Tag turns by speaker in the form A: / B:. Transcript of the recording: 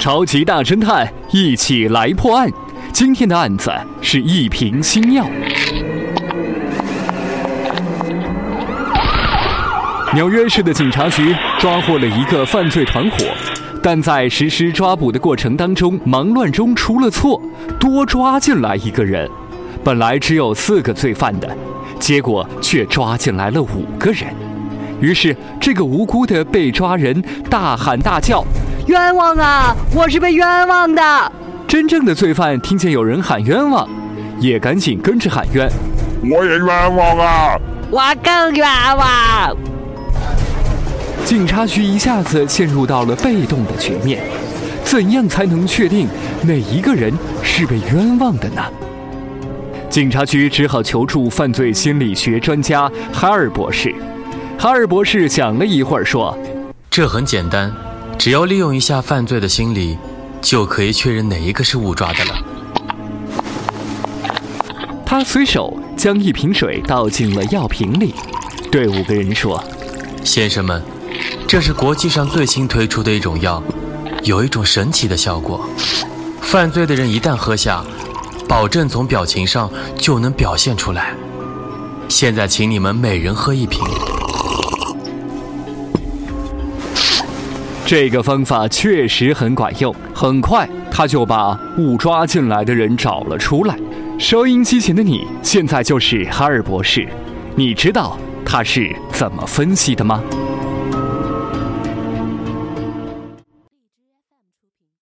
A: 超级大侦探一起来破案。今天的案子是一瓶新药。纽约市的警察局抓获了一个犯罪团伙，但在实施抓捕的过程当中，忙乱中出了错，多抓进来一个人。本来只有四个罪犯的，结果却抓进来了五个人。于是，这个无辜的被抓人大喊大叫：“
B: 冤枉啊！我是被冤枉的！”
A: 真正的罪犯听见有人喊冤枉，也赶紧跟着喊冤：“
C: 我也冤枉啊！
B: 我更冤枉！”
A: 警察局一下子陷入到了被动的局面，怎样才能确定哪一个人是被冤枉的呢？警察局只好求助犯罪心理学专家哈尔博士。哈尔博士想了一会儿，说：“
D: 这很简单，只要利用一下犯罪的心理，就可以确认哪一个是误抓的了。”
A: 他随手将一瓶水倒进了药瓶里，对五个人说：“
D: 先生们，这是国际上最新推出的一种药，有一种神奇的效果。犯罪的人一旦喝下，保证从表情上就能表现出来。现在，请你们每人喝一瓶。”
A: 这个方法确实很管用，很快他就把误抓进来的人找了出来。收音机前的你，现在就是哈尔博士，你知道他是怎么分析的吗？